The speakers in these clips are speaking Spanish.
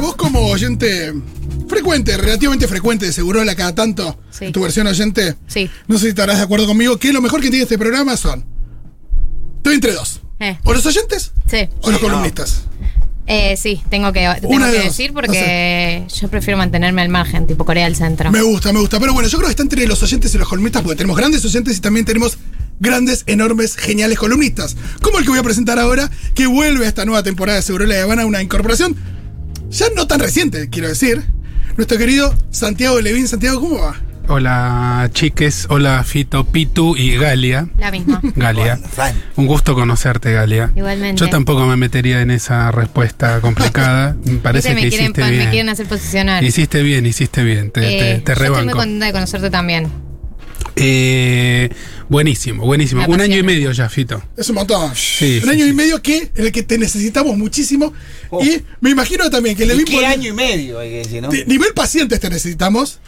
Vos como oyente frecuente, relativamente frecuente de Segurola cada tanto, Sí. tu versión oyente, Sí. no sé si estarás de acuerdo conmigo, que lo mejor que tiene este programa son. Estoy entre dos. Eh. O los oyentes Sí. o los columnistas. Eh, sí, tengo que, tengo Una que decir no porque yo prefiero mantenerme al margen, tipo Corea del Centro. Me gusta, me gusta. Pero bueno, yo creo que está entre los oyentes y los columnistas porque tenemos grandes oyentes y también tenemos grandes, enormes, geniales columnistas. Como el que voy a presentar ahora, que vuelve a esta nueva temporada de Segurola de Habana, una incorporación ya no tan reciente, quiero decir. Nuestro querido Santiago Levín. Santiago, ¿cómo va? Hola chiques, hola Fito, Pitu y Galia. La misma. Galia. Un gusto conocerte, Galia. Igualmente. Yo tampoco me metería en esa respuesta complicada. Me parece que quieren, hiciste bien. me quieren hacer posicionar. Hiciste bien, hiciste bien. Te, te- Eh, te yo estoy muy rebanco. contenta de conocerte también. Eh, buenísimo, buenísimo. Un año y medio ya, Fito. Es un montón. Sí, un sí, año sí. y medio que, en el que te necesitamos muchísimo. Oh. Y me imagino también que ¿Y Levín. qué año y medio hay que decir, no? Ni- Nivel pacientes te necesitamos.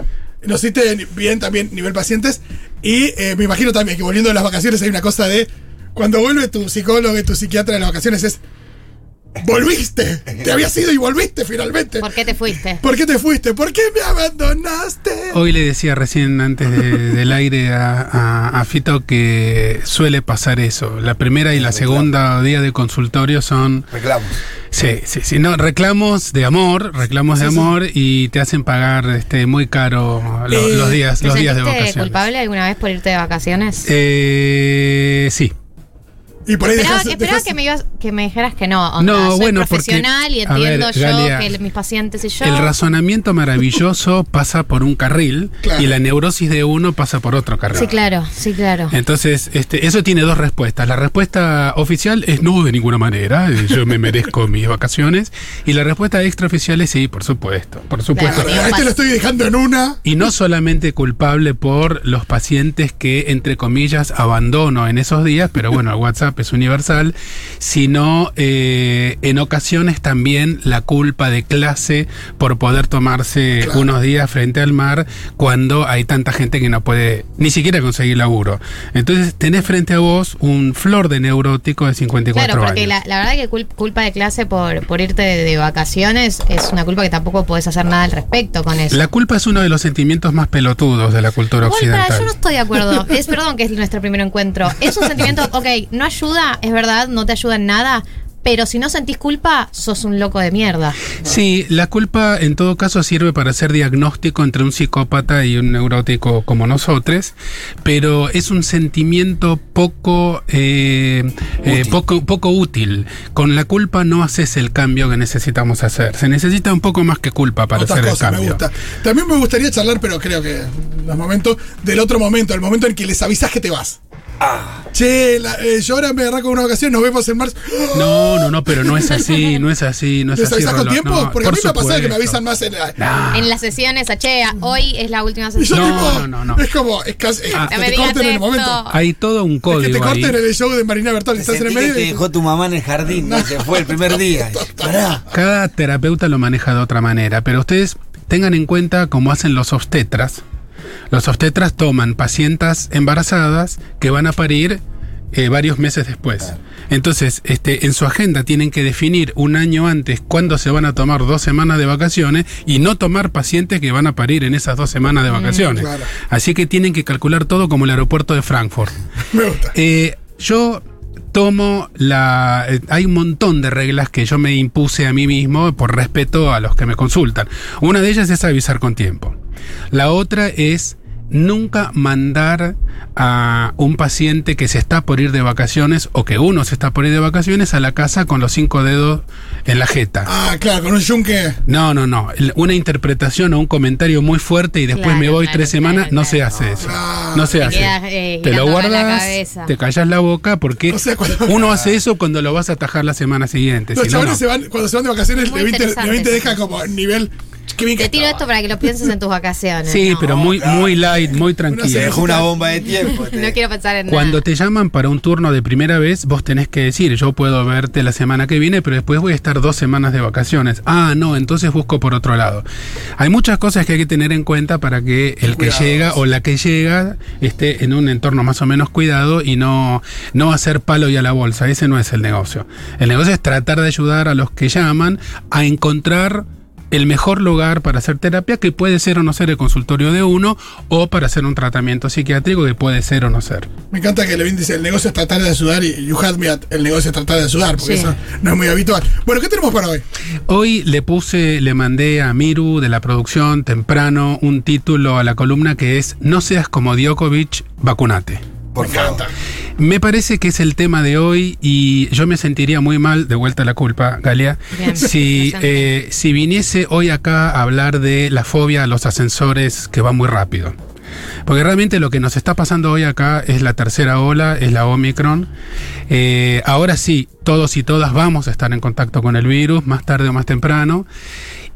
Nos hiciste bien también nivel pacientes. Y eh, me imagino también que volviendo de las vacaciones hay una cosa de. Cuando vuelve tu psicólogo y tu psiquiatra de las vacaciones es. ¡Volviste! Te habías ido y volviste finalmente. ¿Por qué te fuiste? ¿Por qué te fuiste? ¿Por qué me abandonaste? Hoy le decía recién antes de- del aire a, a- a Fito que suele pasar eso. La primera y la segunda día de consultorio son Reclamos. Sí, sí, sí. No, reclamos de amor, reclamos de Sí, amor y te hacen pagar este muy caro lo- Eh, los días, ¿Te los días de vacaciones. culpable alguna vez por irte de vacaciones? Eh, sí. Y por ahí Esperaba, dejas- esperaba dejas- que, me ibas- que me dijeras que no. onda, No, soy bueno, porque- profesional y a ver, entiendo yo Galia, que mis pacientes y yo. El razonamiento maravilloso pasa por un carril Claro. y la neurosis de uno pasa por otro carril. Sí, claro, sí, claro. Entonces, este, eso tiene dos respuestas. La respuesta oficial es no de ninguna manera, eh, yo me merezco mis vacaciones. Y la respuesta extraoficial es sí, por supuesto, por supuesto. Claro, este lo estoy dejando en una. Y no solamente culpable por los pacientes que, entre comillas, abandono en esos días, pero bueno, WhatsApp es universal, sino eh, en ocasiones también la culpa de clase por poder tomarse Claro. unos días frente al mar cuando hay tanta gente que no puede ni siquiera conseguir laburo. Entonces tenés frente a vos un flor de neurótico de 54 Claro, porque años. la, la verdad que cul- culpa de clase por, por irte de, de vacaciones es una culpa que tampoco podés hacer nada al respecto con eso. La culpa es uno de los sentimientos más pelotudos de la cultura occidental. yo no estoy de acuerdo. Es perdón que es nuestro primer encuentro. Es un sentimiento, ok, no ayuda, es verdad, no te ayuda en nada, pero si no sentís culpa, sos un loco de mierda. Sí, la culpa en todo caso sirve para hacer diagnóstico entre un psicópata y un neurótico como nosotros, pero es un sentimiento poco, eh, eh, Útil. poco, poco útil. Con la culpa no haces el cambio que necesitamos hacer. Se necesita un poco más que culpa para Otras hacer el me cambio. gusta. También me gustaría charlar, pero creo que los momentos del otro momento, el momento en que les avisas que te vas. Ah, Che, la- eh, yo ahora me arranco una ocasión, nos vemos en marzo. No, no, no, pero no es así, no es así, no es ¿Les así. avisas con Rolo, tiempo? no, Porque a por mí me ha pasado que me avisan más en la. Nah. En las sesiones, achea, hoy es la última sesión. No, tipo, no, no, no. Es como, es casi, Ah. que te corten en el momento. Hay todo un Es código que te ahí. corten en el show de Marina Bertoli, estás en el sentí que medio. te dejó tu mamá en el jardín, ¿no? se fue el primer día. Pará. Cada terapeuta lo maneja de otra manera, pero ustedes tengan en cuenta cómo hacen los obstetras. Los obstetras toman pacientes embarazadas que van a parir eh, varios meses después. Entonces, este, en su agenda tienen que definir un año antes cuándo se van a tomar dos semanas de vacaciones y no tomar pacientes que van a parir en esas dos semanas de vacaciones. claro. Así que tienen que calcular todo como el aeropuerto de Frankfurt. Me gusta. Eh, yo tomo la... eh, hay un montón de reglas que yo me impuse a mí mismo por respeto a los que me consultan. Una de ellas es avisar con tiempo. La otra es nunca mandar a un paciente que se está por ir de vacaciones o que uno se está por ir de vacaciones a la casa con los cinco dedos en la jeta. Ah, claro, con un yunque. No, no, no. Una interpretación o un comentario muy fuerte y después Claro, me voy claro, tres claro, semanas, no se hace eso. Claro. No se Te hace. quedas, eh, te lo guardas, te callas la boca porque O sea, cuando- uno hace eso cuando lo vas a atajar la semana siguiente. Los si no, chavales no. se van, cuando se van de vacaciones, Levin te, deja como nivel. Qué bien que Te tiro estaba. esto para que lo pienses en tus vacaciones. Sí, No, pero muy, muy light, muy tranquilo. dejó una bomba de tiempo. te- No quiero pensar en Cuando nada. te llaman para un turno de primera vez, vos tenés que decir, yo puedo verte la semana que viene, pero después voy a estar dos semanas de vacaciones. Ah, no, entonces busco por otro lado. Hay muchas cosas que hay que tener en cuenta para que el que llega o la que llega esté en un entorno más o menos cuidado y no, no hacer palo y a la bolsa. Ese no es el negocio. El negocio es tratar de ayudar a los que llaman a encontrar el mejor lugar para hacer terapia, que puede ser o no ser el consultorio de uno, o para hacer un tratamiento psiquiátrico, que puede ser o no ser. Me encanta que Levin dice, el negocio es tratar de ayudar y you had me at, el negocio es tratar de ayudar, porque Sí. eso no es muy habitual. Bueno, ¿qué tenemos para hoy? Hoy le puse, le mandé a Miru de la producción temprano un título a la columna que es No seas como Djokovic, vacunate. Por me favor. encanta. Me parece que es el tema de hoy y yo me sentiría muy mal, de vuelta a la culpa, Galia, Bien, si, eh, si viniese hoy acá a hablar de la fobia a los ascensores que va muy rápido. Porque realmente lo que nos está pasando hoy acá es la tercera ola, es la Omicron. Eh, ahora sí, todos y todas vamos a estar en contacto con el virus, más tarde o más temprano.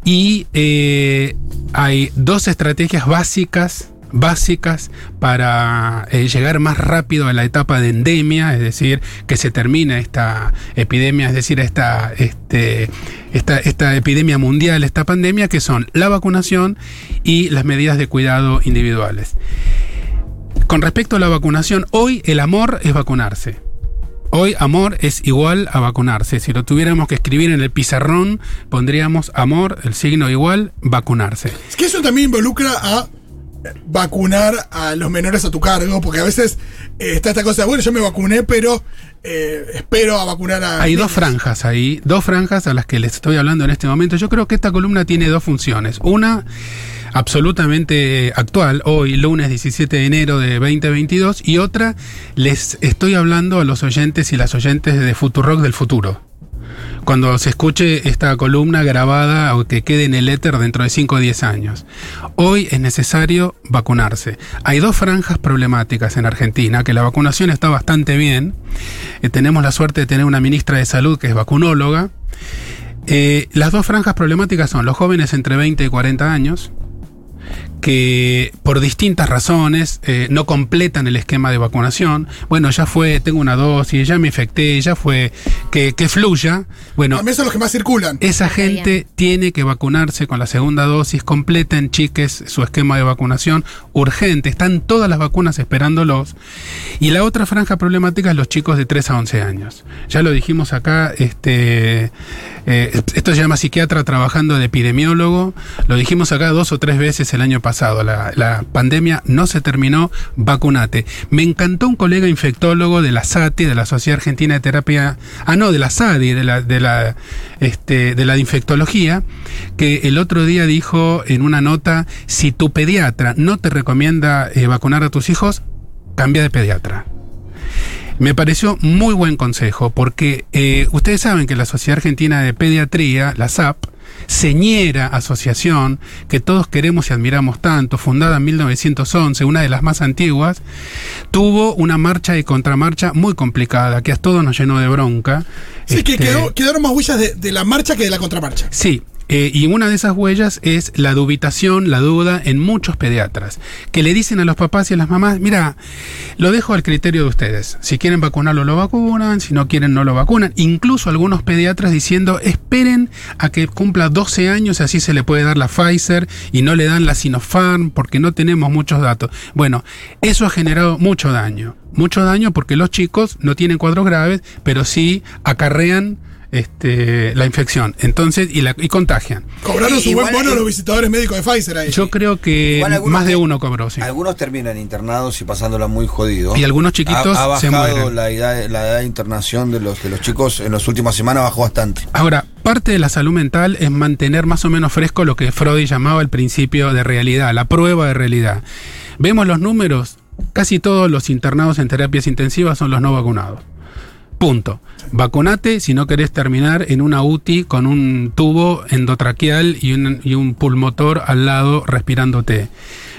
Y eh, hay dos estrategias básicas básicas para eh, llegar más rápido a la etapa de endemia, es decir, que se termine esta epidemia, es decir, esta, este, esta, esta epidemia mundial, esta pandemia, que son la vacunación y las medidas de cuidado individuales. Con respecto a la vacunación, hoy el amor es vacunarse. Hoy amor es igual a vacunarse. Si lo tuviéramos que escribir en el pizarrón, pondríamos amor, el signo igual, vacunarse. Es que eso también involucra a vacunar a los menores a tu cargo, porque a veces eh, está esta cosa, bueno, yo me vacuné, pero eh, espero a vacunar a... Hay dos franjas ahí, dos franjas a las que les estoy hablando en este momento. Yo creo que esta columna tiene dos funciones. Una absolutamente actual, hoy lunes 17 de enero de 2022, y otra les estoy hablando a los oyentes y las oyentes de Futurock del futuro. Cuando se escuche esta columna grabada o que quede en el éter dentro de 5 o 10 años. Hoy es necesario vacunarse. Hay dos franjas problemáticas en Argentina, que la vacunación está bastante bien. Eh, tenemos la suerte de tener una ministra de salud que es vacunóloga. Eh, las dos franjas problemáticas son los jóvenes entre 20 y 40 años, que por distintas razones eh, no completan el esquema de vacunación. Bueno, ya fue, tengo una dosis, ya me infecté, ya fue, que, que fluya. Bueno, A mí son los que más circulan. esa gente bien. tiene que vacunarse con la segunda dosis, completen, chiques, su esquema de vacunación urgente. Están todas las vacunas esperándolos. Y la otra franja problemática es los chicos de 3 a 11 años. Ya lo dijimos acá, este, eh, esto se llama psiquiatra trabajando de epidemiólogo. Lo dijimos acá dos o tres veces el año pasado. La, la pandemia no se terminó, vacunate. Me encantó un colega infectólogo de la SATI, de la Sociedad Argentina de Terapia, ah no, de la SADI, de la, de la, este, de la infectología, que el otro día dijo en una nota, si tu pediatra no te recomienda eh, vacunar a tus hijos, cambia de pediatra. Me pareció muy buen consejo porque eh, ustedes saben que la Sociedad Argentina de Pediatría, la SAP, señera asociación que todos queremos y admiramos tanto, fundada en 1911, una de las más antiguas, tuvo una marcha y contramarcha muy complicada que a todos nos llenó de bronca. Sí, que Este, quedó- quedaron más huellas de, de la marcha que de la contramarcha. Sí, eh, y una de esas huellas es la dubitación, la duda en muchos pediatras, que le dicen a los papás y a las mamás, mira, lo dejo al criterio de ustedes, si quieren vacunarlo lo vacunan, si no quieren no lo vacunan, incluso algunos pediatras diciendo, esperen a que cumpla 12 años, así se le puede dar la Pfizer y no le dan la Sinopharm porque no tenemos muchos datos. Bueno, eso ha generado mucho daño, mucho daño porque los chicos no tienen cuadros graves, pero sí acarrean este, la infección. Entonces, y, la, y contagian. Cobraron su buen bono los visitadores médicos de Pfizer ahí. Yo creo que más de uno cobró, sí. Algunos terminan internados y pasándola muy jodido. Y algunos chiquitos ha, ha se bajado mueren. la edad, la edad de internación de los, de los chicos en las últimas semanas bajó bastante. Ahora, parte de la salud mental es mantener más o menos fresco lo que Freud llamaba el principio de realidad, la prueba de realidad. Vemos los números, casi todos los internados en terapias intensivas son los no vacunados. Punto. Vacunate si no querés terminar en una UTI con un tubo endotraqueal y un, pulmotor al lado respirándote.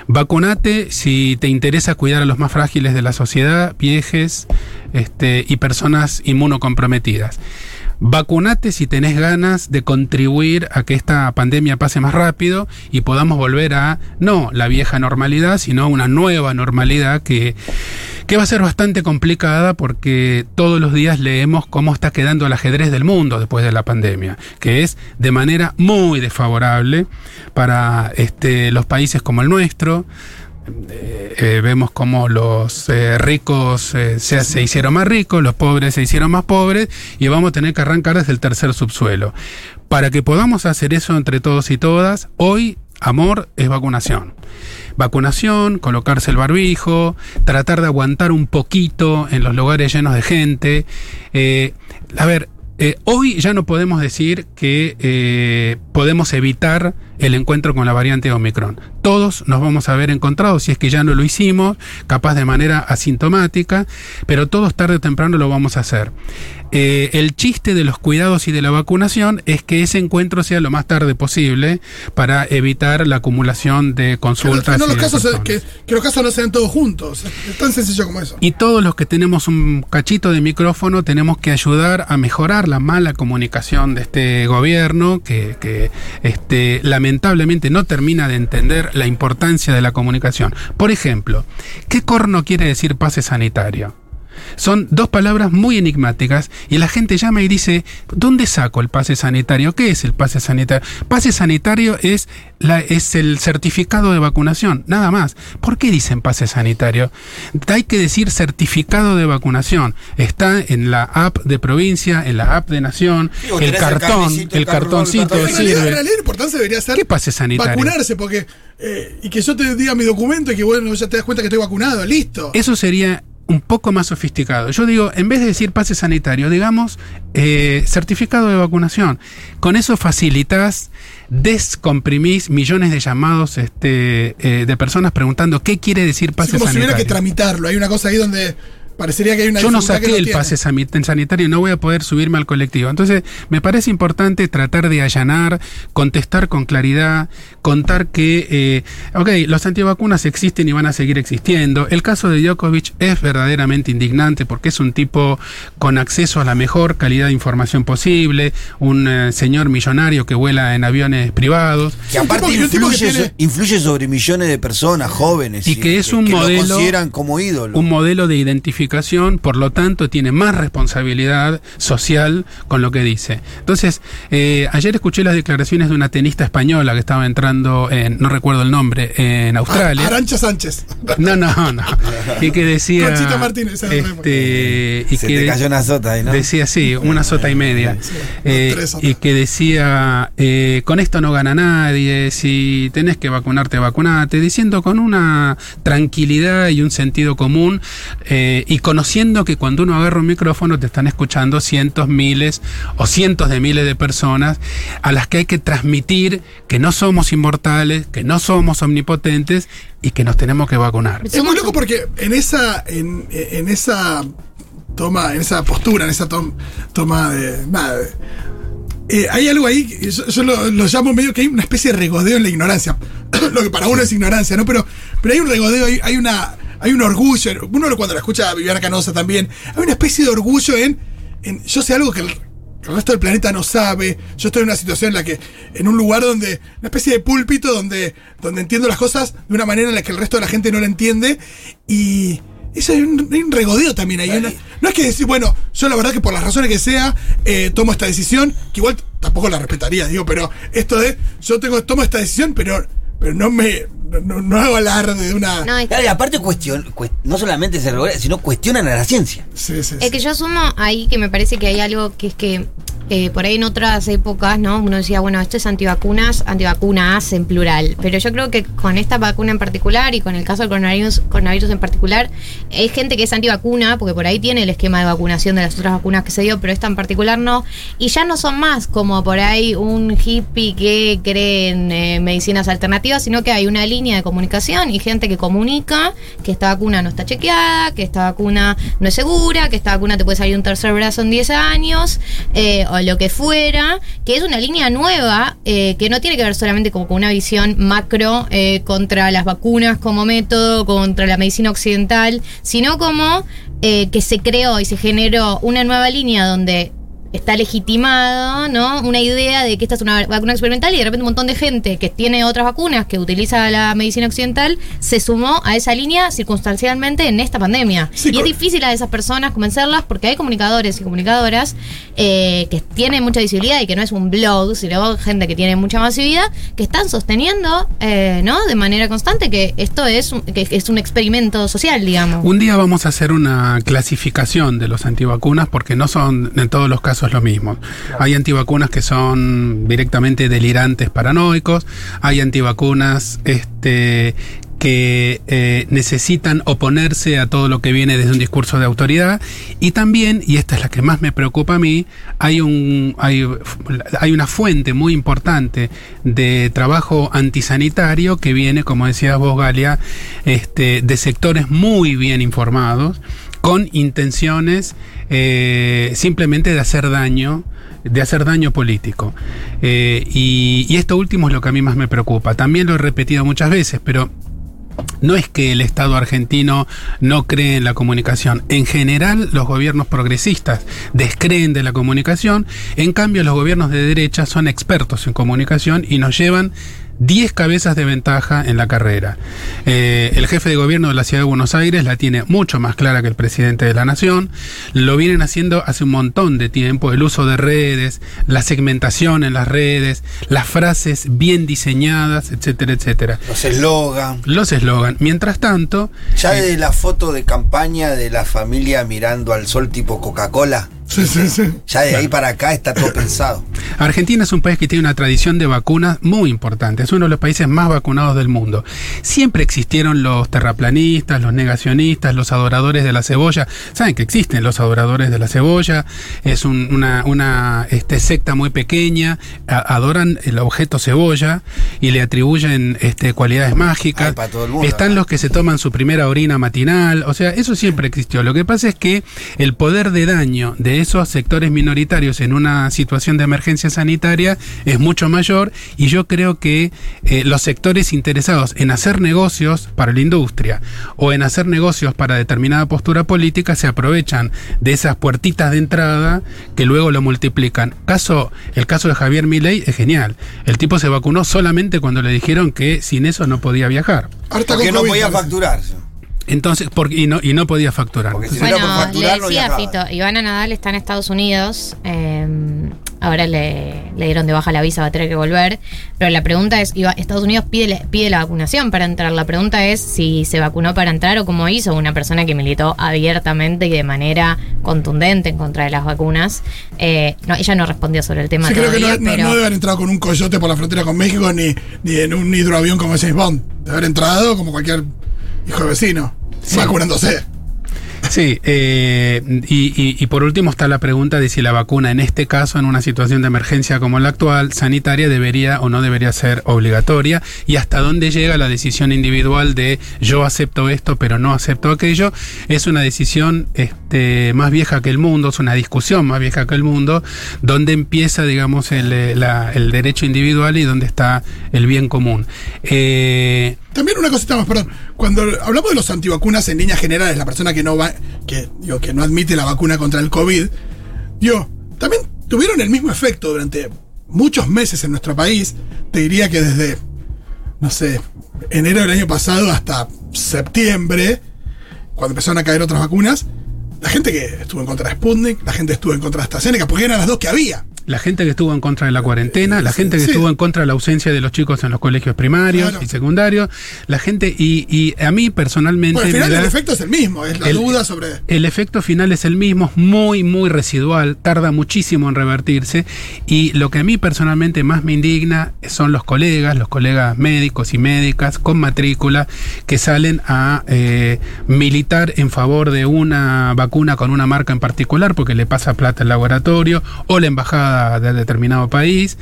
Vacunate si te interesa cuidar a los más frágiles de la sociedad, viejes este, y personas inmunocomprometidas. Vacunate si tenés ganas de contribuir a que esta pandemia pase más rápido y podamos volver a, no la vieja normalidad, sino una nueva normalidad que, que va a ser bastante complicada porque todos los días leemos cómo está quedando el ajedrez del mundo después de la pandemia, que es de manera muy desfavorable para este, los países como el nuestro, eh, eh, vemos como los eh, ricos se, se hicieron más ricos, los pobres se hicieron más pobres y vamos a tener que arrancar desde el tercer subsuelo. Para que podamos hacer eso entre todos y todas, hoy amor es vacunación. Vacunación, colocarse el barbijo, tratar de aguantar un poquito en los lugares llenos de gente. Eh, a ver, eh, hoy ya no podemos decir que eh, podemos evitar el encuentro con la variante Omicron. Todos nos vamos a ver encontrados, si es que ya no lo hicimos, capaz de manera asintomática, pero todos tarde o temprano lo vamos a hacer. Eh, el chiste de los cuidados y de la vacunación es que ese encuentro sea lo más tarde posible para evitar la acumulación de Que, consultas. no y los casos, que, que los casos no sean todos juntos. Es tan sencillo como eso. Y todos los que tenemos un cachito de micrófono tenemos que ayudar a mejorar la mala comunicación de este gobierno que, que, este, lamentablemente no termina de entender la importancia de la comunicación. Por ejemplo, ¿qué corno quiere decir pase sanitario? Son dos palabras muy enigmáticas y la gente llama y dice, ¿dónde saco el pase sanitario? ¿Qué es el pase sanitario? Pase sanitario es, la, es el certificado de vacunación, nada más. ¿Por qué dicen pase sanitario? Hay que decir certificado de vacunación. Está en la app de provincia, en la app de nación, el cartón, el cartoncito cartón. La importancia debería ser ¿Qué pase sanitario? vacunarse, porque eh, y que yo te diga mi documento y que bueno, ya te das cuenta que estoy vacunado, listo. Eso sería un poco más sofisticado. Yo digo, en vez de decir pase sanitario, digamos eh, certificado de vacunación. Con eso facilitas, descomprimís millones de llamados este, eh, de personas preguntando qué quiere decir pase como si hubiera sanitario. que tramitarlo. Hay una cosa ahí donde parecería que hay una Yo no saqué el pase sanitario y no voy a poder subirme al colectivo. Entonces, me parece importante tratar de allanar, contestar con claridad, contar que, eh, ok, los antivacunas existen y van a seguir existiendo. El caso de Djokovic es verdaderamente indignante porque es un tipo con acceso a la mejor calidad de información posible, un eh, señor millonario que vuela en aviones privados. Que aparte que influye, tiene- influye sobre millones de personas jóvenes. Y que es un que modelo- lo consideran como ídolo. un modelo de identificación, por lo tanto tiene más responsabilidad social con lo que dice. Entonces, eh, ayer escuché las declaraciones de una tenista española que estaba entrando en, no recuerdo el nombre, en Australia. Arancha Sánchez. No, no, no. Y que decía. Conchita Martínez, este, y Se que te cayó una sota ahí, ¿no? Decía, sí, una sota y media. Eh, tres sotas. y que decía, eh, con esto no gana nadie, si tenés que vacunarte, vacunate, diciendo con una tranquilidad y un sentido común, eh, y conociendo que cuando uno agarra un micrófono te están escuchando cientos, miles o cientos de miles de personas a las que hay que transmitir que no somos inmortales, que no somos omnipotentes y que nos tenemos que vacunar. Es muy loco porque en esa, en, en esa toma, en esa postura, en esa tom- toma de. Nada, de- eh, hay algo ahí, que yo, yo lo, lo llamo medio que hay una especie de regodeo en la ignorancia. lo que para uno es ignorancia, ¿no? Pero, pero hay un regodeo, hay, hay una. Hay un orgullo, uno cuando la escucha a Viviana Canosa también, hay una especie de orgullo en, yo sé algo que el, el resto del planeta no sabe. Yo estoy en una situación en la que, en un lugar donde, una especie de púlpito donde, donde entiendo las cosas de una manera en la que el resto de la gente no la entiende. Y eso hay un, hay regodeo también ahí. una- no es que decir, bueno, yo la verdad que por las razones que sea, eh, tomo esta decisión, que igual tampoco la respetaría, digo, pero esto de, yo tengo, tomo esta decisión, pero, pero no me, no, no hago alarde de una... No, es Claro, y aparte cuestión, cuest- no solamente se regorea, sino cuestionan a la ciencia. Sí, sí, sí. Es que yo asumo ahí que me parece que hay algo que es que eh, por ahí en otras épocas, ¿no? Uno decía, bueno, esto es antivacunas, antivacunas en plural. Pero yo creo que con esta vacuna en particular y con el caso del coronavirus, coronavirus en particular, hay gente que es antivacuna, porque por ahí tiene el esquema de vacunación de las otras vacunas que se dio, pero esta en particular no. Y ya no son más como por ahí un hippie que cree en eh, medicinas alternativas, sino que hay una línea de comunicación y gente que comunica que esta vacuna no está chequeada, que esta vacuna no es segura, que esta vacuna te puede salir un tercer brazo en 10 años, eh, lo que fuera, que es una línea nueva eh, que no tiene que ver solamente como con una visión macro eh, contra las vacunas como método, contra la medicina occidental, sino como eh, que se creó y se generó una nueva línea donde está legitimado, ¿no? Una idea de que esta es una vacuna experimental y de repente un montón de gente que tiene otras vacunas, que utiliza la medicina occidental, se sumó a esa línea circunstancialmente en esta pandemia. Sí, y es difícil a esas personas convencerlas porque hay comunicadores y comunicadoras eh, que tienen mucha visibilidad y que no es un blog, sino gente que tiene mucha masividad, que están sosteniendo, eh, ¿no? De manera constante que esto es un, que es un experimento social, digamos. Un día vamos a hacer una clasificación de los antivacunas porque no son en todos los casos lo mismo. Hay antivacunas que son directamente delirantes paranoicos, hay antivacunas este, que eh, necesitan oponerse a todo lo que viene desde un discurso de autoridad y también, y esta es la que más me preocupa a mí, hay, un, hay, hay una fuente muy importante de trabajo antisanitario que viene, como decías vos, Galia, este, de sectores muy bien informados, con intenciones eh, simplemente de hacer daño de hacer daño político. Eh, y, y esto último es lo que a mí más me preocupa. También lo he repetido muchas veces, pero no es que el Estado argentino no cree en la comunicación. En general, los gobiernos progresistas descreen de la comunicación. En cambio, los gobiernos de derecha son expertos en comunicación y nos llevan 10 cabezas de ventaja en la carrera. Eh, el jefe de gobierno de la ciudad de Buenos Aires la tiene mucho más clara que el presidente de la nación. Lo vienen haciendo hace un montón de tiempo. El uso de redes, la segmentación en las redes, las frases bien diseñadas, etcétera, etcétera. Los eslogan. Los eslogan. Mientras tanto, Ya eh, de la foto de campaña de la familia mirando al sol tipo Coca-Cola, Sí, sí, sí. ya de ahí para acá está todo pensado. Argentina es un país que tiene una tradición de vacunas muy importante. Es uno de los países más vacunados del mundo. Siempre existieron los terraplanistas, los negacionistas, los adoradores de la cebolla. Saben que existen los adoradores de la cebolla. Es un- una, una este, secta muy pequeña. A- adoran el objeto cebolla y le atribuyen este, cualidades mágicas. Ay, para todo el mundo, Están los que se toman su primera orina matinal. O sea, eso siempre existió. Lo que pasa es que el poder de daño de esos sectores minoritarios en una situación de emergencia sanitaria es mucho mayor y yo creo que eh, los sectores interesados en hacer negocios para la industria o en hacer negocios para determinada postura política se aprovechan de esas puertitas de entrada que luego lo multiplican. Caso, el caso de Javier Milei es genial. El tipo se vacunó solamente cuando le dijeron que sin eso no podía viajar. Porque no podía facturar. Entonces, porque, y, no, y no podía facturar. Porque si Bueno, por le facturar, no decía viajaba. Fito, Ivana Nadal está en Estados Unidos. eh, ahora le, le dieron de baja la visa, va a tener que volver. Pero la pregunta es: Iba- Estados Unidos pide, la- pide la vacunación para entrar. La pregunta es si se vacunó para entrar o cómo hizo una persona que militó abiertamente y de manera contundente en contra de las vacunas. Eh, no, ella no respondió sobre el tema Sí, creo que no, no- pero. no debe haber entrado con un coyote por la frontera con México ni, ni en un hidroavión como James Bond. Debe haber entrado como cualquier hijo de vecino, vacunándose. Sí, eh, y, y- y por último está la pregunta de si la vacuna, en este caso, en una situación de emergencia como la actual, sanitaria, debería o no debería ser obligatoria, y hasta dónde llega la decisión individual de yo acepto esto, pero no acepto aquello. Es una decisión este, más vieja que el mundo, es una discusión más vieja que el mundo, donde empieza, digamos, el, eh, la- el derecho individual y donde está el bien común. Eh, También una cosita más, perdón. Cuando hablamos de los antivacunas en líneas generales, la persona que no va, que, digo, que no admite la vacuna contra el COVID, digo, también tuvieron el mismo efecto durante muchos meses en nuestro país. Te diría que desde, no sé, enero del año pasado hasta septiembre, cuando empezaron a caer otras vacunas, la gente que estuvo en contra de Sputnik, la gente estuvo en contra de AstraZeneca, porque eran las dos que había. La gente que estuvo en contra de la cuarentena, la gente que Sí. estuvo en contra de la ausencia de los chicos en los colegios primarios Claro. y secundarios, la gente, y, y a mí personalmente Bueno, al final da- el efecto es el mismo, es la el- duda sobre... el efecto final es el mismo, es muy, muy residual, tarda muchísimo en revertirse. Y lo que a mí personalmente más me indigna son los colegas, los colegas médicos y médicas con matrícula que salen a eh, militar en favor de una vacuna con una marca en particular porque le pasa plata al laboratorio o la embajada de determinado país.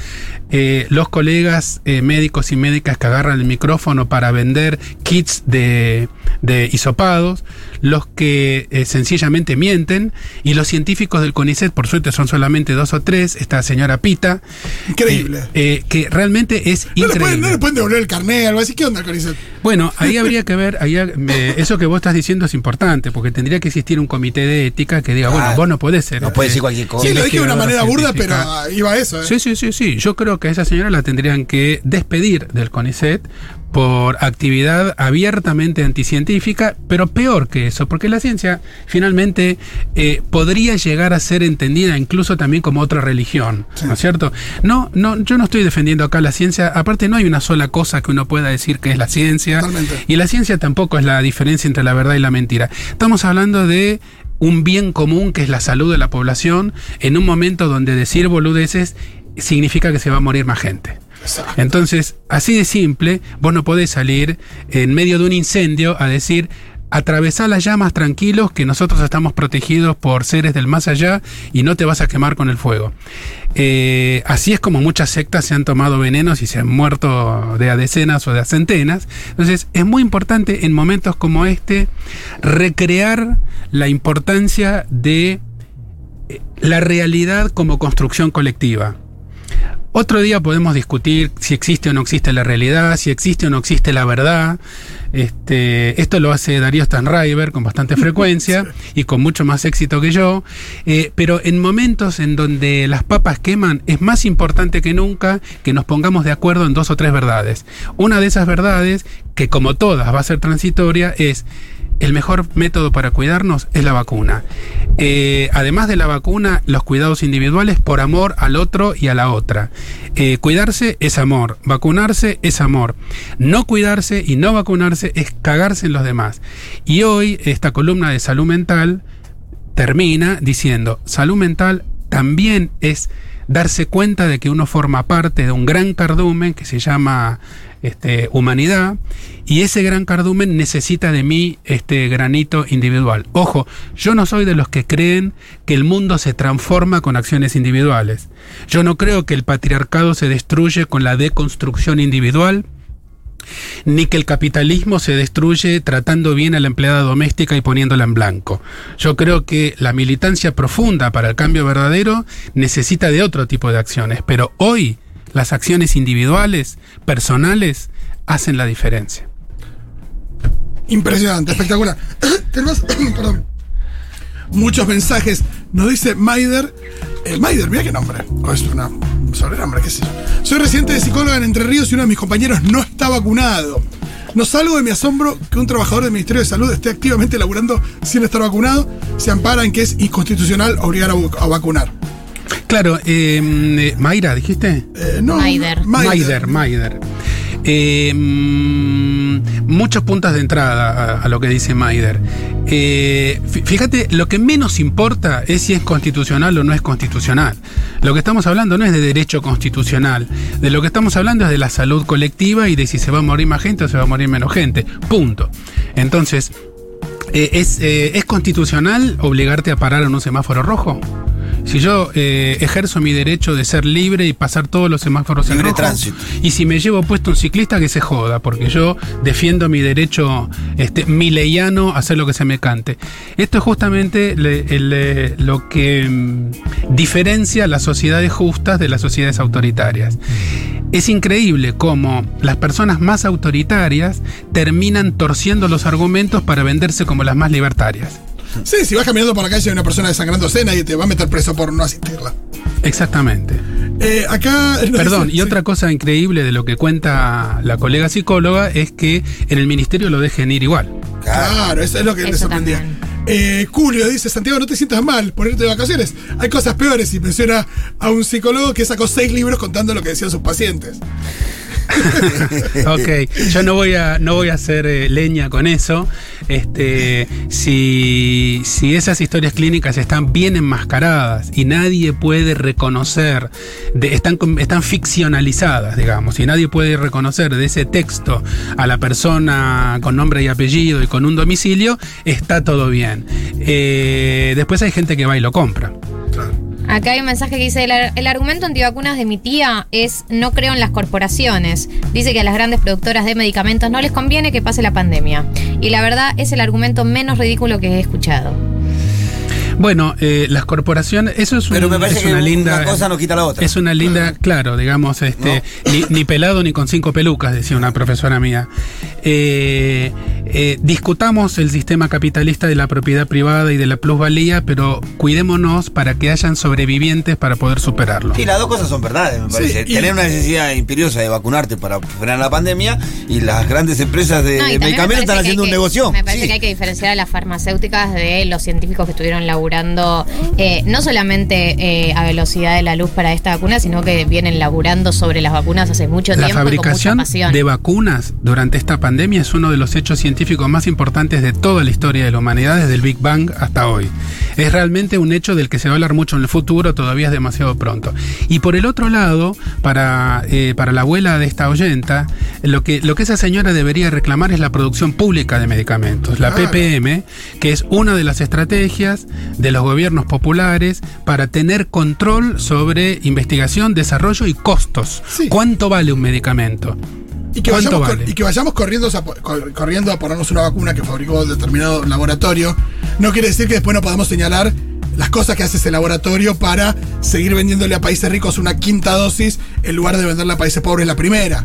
Eh, los colegas eh, médicos y médicas que agarran el micrófono para vender kits de de hisopados, los que eh, sencillamente mienten, y los científicos del CONICET, por suerte son solamente dos o tres, esta señora Pita, Increíble. eh, eh, que realmente es no, le increíble. pueden, no le pueden devolver el carnet, algo así. ¿Qué onda con eso? Bueno, ahí habría que ver, ahí, eh, eso que vos estás diciendo es importante, porque tendría que existir un comité de ética que diga, bueno, vos no podés ser. No puede eh, decir cualquier cosa. Sí, lo dije de una manera burda, pero ah, iba a eso. ¿eh? Sí, sí, sí, sí. Yo creo que a esa señora la tendrían que despedir del CONICET por actividad abiertamente anticientífica, pero peor que eso, porque la ciencia finalmente eh, podría llegar a ser entendida incluso también como otra religión, ¿no es cierto? No, no, yo no estoy defendiendo acá la ciencia, aparte no hay una sola cosa que uno pueda decir que es la ciencia, Totalmente. y la ciencia tampoco es la diferencia entre la verdad y la mentira. Estamos hablando de un bien común que es la salud de la población en un momento donde decir boludeces significa que se va a morir más gente. Entonces, así de simple, vos no podés salir en medio de un incendio a decir atravesá las llamas tranquilos que nosotros estamos protegidos por seres del más allá y no te vas a quemar con el fuego. Eh, así es como muchas sectas se han tomado venenos y se han muerto de a decenas o de a centenas. Entonces es muy importante en momentos como este recrear la importancia de eh, la realidad como construcción colectiva. Otro día podemos discutir si existe o no existe la realidad, si existe o no existe la verdad. Este, esto lo hace Darío Stanriver con bastante frecuencia y con mucho más éxito que yo. Eh, pero en momentos en donde las papas queman, es más importante que nunca que nos pongamos de acuerdo en dos o tres verdades. Una de esas verdades, que como todas va a ser transitoria, es el mejor método para cuidarnos es la vacuna. Eh, además de la vacuna, los cuidados individuales por amor al otro y a la otra. Eh, cuidarse es amor, vacunarse es amor. No cuidarse y no vacunarse es cagarse en los demás. Y hoy esta columna de salud mental termina diciendo, salud mental también es darse cuenta de que uno forma parte de un gran cardumen que se llama este, humanidad y ese gran cardumen necesita de mí este granito individual. Ojo, yo no soy de los que creen que el mundo se transforma con acciones individuales. Yo no creo que el patriarcado se destruye con la deconstrucción individual ni que el capitalismo se destruye tratando bien a la empleada doméstica y poniéndola en blanco. Yo creo que la militancia profunda para el cambio verdadero necesita de otro tipo de acciones, pero hoy las acciones individuales, personales, hacen la diferencia. Impresionante, espectacular. Tenemos, perdón, muchos mensajes. Nos dice Maider. Eh, Maider, mira qué nombre. Es una qué sé yo. Soy residente de psicóloga en Entre Ríos y uno de mis compañeros no está vacunado. No salgo de mi asombro que un trabajador del Ministerio de Salud esté activamente laburando sin estar vacunado. Se ampara en que es inconstitucional obligar a, vacunar. Claro, eh, eh, Mayra, dijiste. Eh, no, Maider. Maider, Maider. Eh, muchos puntos de entrada a, lo que dice Maider. Eh, fí- fíjate, lo que menos importa es si es constitucional o no es constitucional. Lo que estamos hablando no es de derecho constitucional. De lo que estamos hablando es de la salud colectiva y de si se va a morir más gente o se va a morir menos gente. Punto. Entonces, eh, ¿es, eh, ¿es constitucional obligarte a parar en un semáforo rojo? Si yo eh, ejerzo mi derecho de ser libre y pasar todos los semáforos en rojo, tránsito. y si me llevo puesto un ciclista que se joda, porque yo defiendo mi derecho este, mileyano a hacer lo que se me cante. Esto es justamente le- eh, lo que mm, diferencia las sociedades justas de las sociedades autoritarias. Es increíble cómo las personas más autoritarias terminan torciendo los argumentos para venderse como las más libertarias. Sí, si vas caminando por la calle y hay una persona desangrándose, nadie te va a meter preso por no asistirla. Exactamente. Eh, acá. Perdón, dice- y sí. otra cosa increíble de lo que cuenta la colega psicóloga es que en el ministerio lo dejen ir igual. Claro, eso es lo que me sorprendía. también. Eh, Julio dice, Santiago, no te sientas mal por irte de vacaciones. Hay cosas peores y menciona a un psicólogo que sacó seis libros contando lo que decían sus pacientes. Ok, yo no voy a, no voy a hacer eh, leña con eso. Este, si, si esas historias clínicas están bien enmascaradas y nadie puede reconocer, están, están ficcionalizadas, digamos, y nadie puede reconocer de ese texto a la persona con nombre y apellido y con un domicilio, está todo bien. Eh, después hay gente que va y lo compra. Claro. Acá hay un mensaje que dice, el, el argumento antivacunas de mi tía es no creo en las corporaciones. Dice que a las grandes productoras de medicamentos no les conviene que pase la pandemia. Y la verdad es el argumento menos ridículo que he escuchado. Bueno, eh, las corporaciones, eso es, un- Pero me parece es que una linda. una cosa no quita la otra. Es una linda, claro, digamos, este, ni, ni pelado ni con cinco pelucas, decía una profesora mía. Eh, eh, discutamos el sistema capitalista de la propiedad privada y de la plusvalía, pero cuidémonos para que hayan sobrevivientes para poder superarlo. Y las dos cosas son verdades, me parece. y- Tener una necesidad imperiosa de vacunarte para frenar la pandemia y las grandes empresas de, No, medicamentos están que haciendo un negocio. Me parece Sí. que hay que diferenciar a las farmacéuticas de los científicos que estuvieron laburando, eh, no solamente eh, a velocidad de la luz para esta vacuna, sino que vienen laburando sobre las vacunas hace mucho La tiempo fabricación y con mucha pasión. de vacunas durante esta pandemia es uno de los hechos científicos más importantes de toda la historia de la humanidad, desde el Big Bang hasta hoy. Es realmente un hecho del que se va a hablar mucho en el futuro, todavía es demasiado pronto. Y por el otro lado, para, eh, para la abuela de esta oyenta, lo que, lo que esa señora debería reclamar es la producción pública de medicamentos, la. PPM, que es una de las estrategias de los gobiernos populares para tener control sobre investigación, desarrollo y costos. Sí. ¿Cuánto vale un medicamento? Y que, ¿Cuánto vayamos, vale? y que vayamos corriendo a, corriendo a ponernos una vacuna que fabricó determinado laboratorio, no quiere decir que después no podamos señalar las cosas que hace ese laboratorio para seguir vendiéndole a países ricos una quinta dosis en lugar de venderle a países pobres la primera.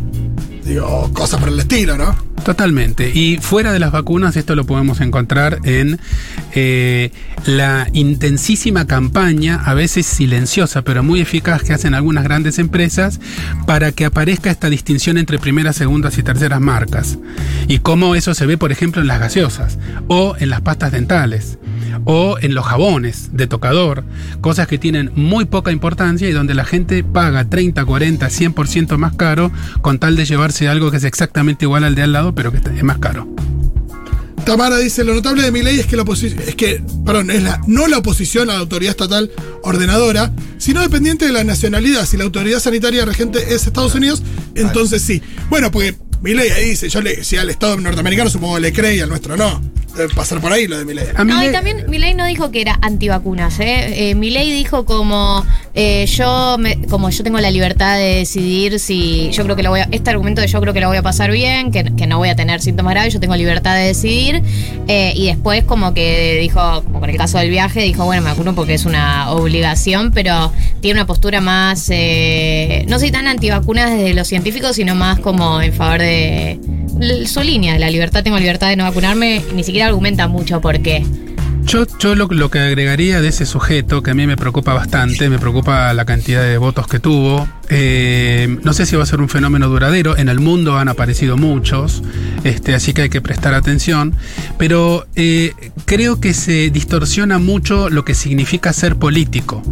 Digo, cosas por el estilo, ¿no? Totalmente. Y fuera de las vacunas, esto lo podemos encontrar en eh, la intensísima campaña, a veces silenciosa, pero muy eficaz, que hacen algunas grandes empresas para que aparezca esta distinción entre primeras, segundas y terceras marcas. Y cómo eso se ve, por ejemplo, en las gaseosas o en las pastas dentales o en los jabones de tocador, cosas que tienen muy poca importancia y donde la gente paga 30, 40, 100% más caro con tal de llevarse algo que es exactamente igual al de al lado, pero que es más caro. Tamara dice, lo notable de mi ley es que la oposición, es que, perdón, es la, no la oposición a la autoridad estatal ordenadora, sino dependiente de la nacionalidad. Si la autoridad sanitaria regente es Estados Unidos, entonces sí. Bueno, porque mi ley ahí dice, yo le, si al Estado norteamericano supongo le cree y al nuestro no. Debe pasar por ahí lo de mi ley. A mí No, y también Milei no dijo que era antivacunas, ¿eh? eh Milei dijo como eh, yo me- como yo tengo la libertad de decidir si yo creo que lo voy a, este argumento de yo creo que lo voy a pasar bien, que, que no voy a tener síntomas graves, yo tengo libertad de decidir, eh, y después como que dijo, como con el caso del viaje, dijo, bueno, me vacuno porque es una obligación, pero tiene una postura más, eh, no soy tan antivacunas desde los científicos, sino más como en favor de su línea, de la libertad, tengo libertad de no vacunarme, ni argumenta mucho por qué. Yo, lo que agregaría de ese sujeto, que a mí me preocupa bastante, me preocupa la cantidad de votos que tuvo. eh, no sé si va a ser un fenómeno duradero. En el mundo han aparecido muchos, este, así que hay que prestar atención. Pero eh, creo que se distorsiona mucho lo que significa ser político.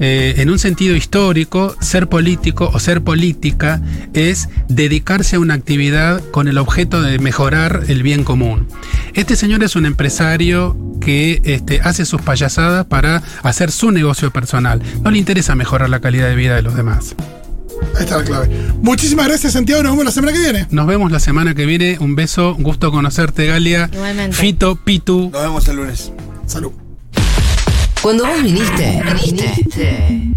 Eh, en un sentido histórico, ser político o ser política es dedicarse a una actividad con el objeto de mejorar el bien común. Este señor es un empresario que este, hace sus payasadas para hacer su negocio personal. No le interesa mejorar la calidad de vida de los demás. Ahí está la clave. Muchísimas gracias, Santiago. Nos vemos la semana que viene. Nos vemos la semana que viene. Un beso, un gusto conocerte, Galia. Igualmente. Fito, Pitu. Nos vemos el lunes. Salud. Cuando vos viniste, viniste.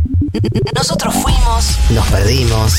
Nosotros fuimos, nos perdimos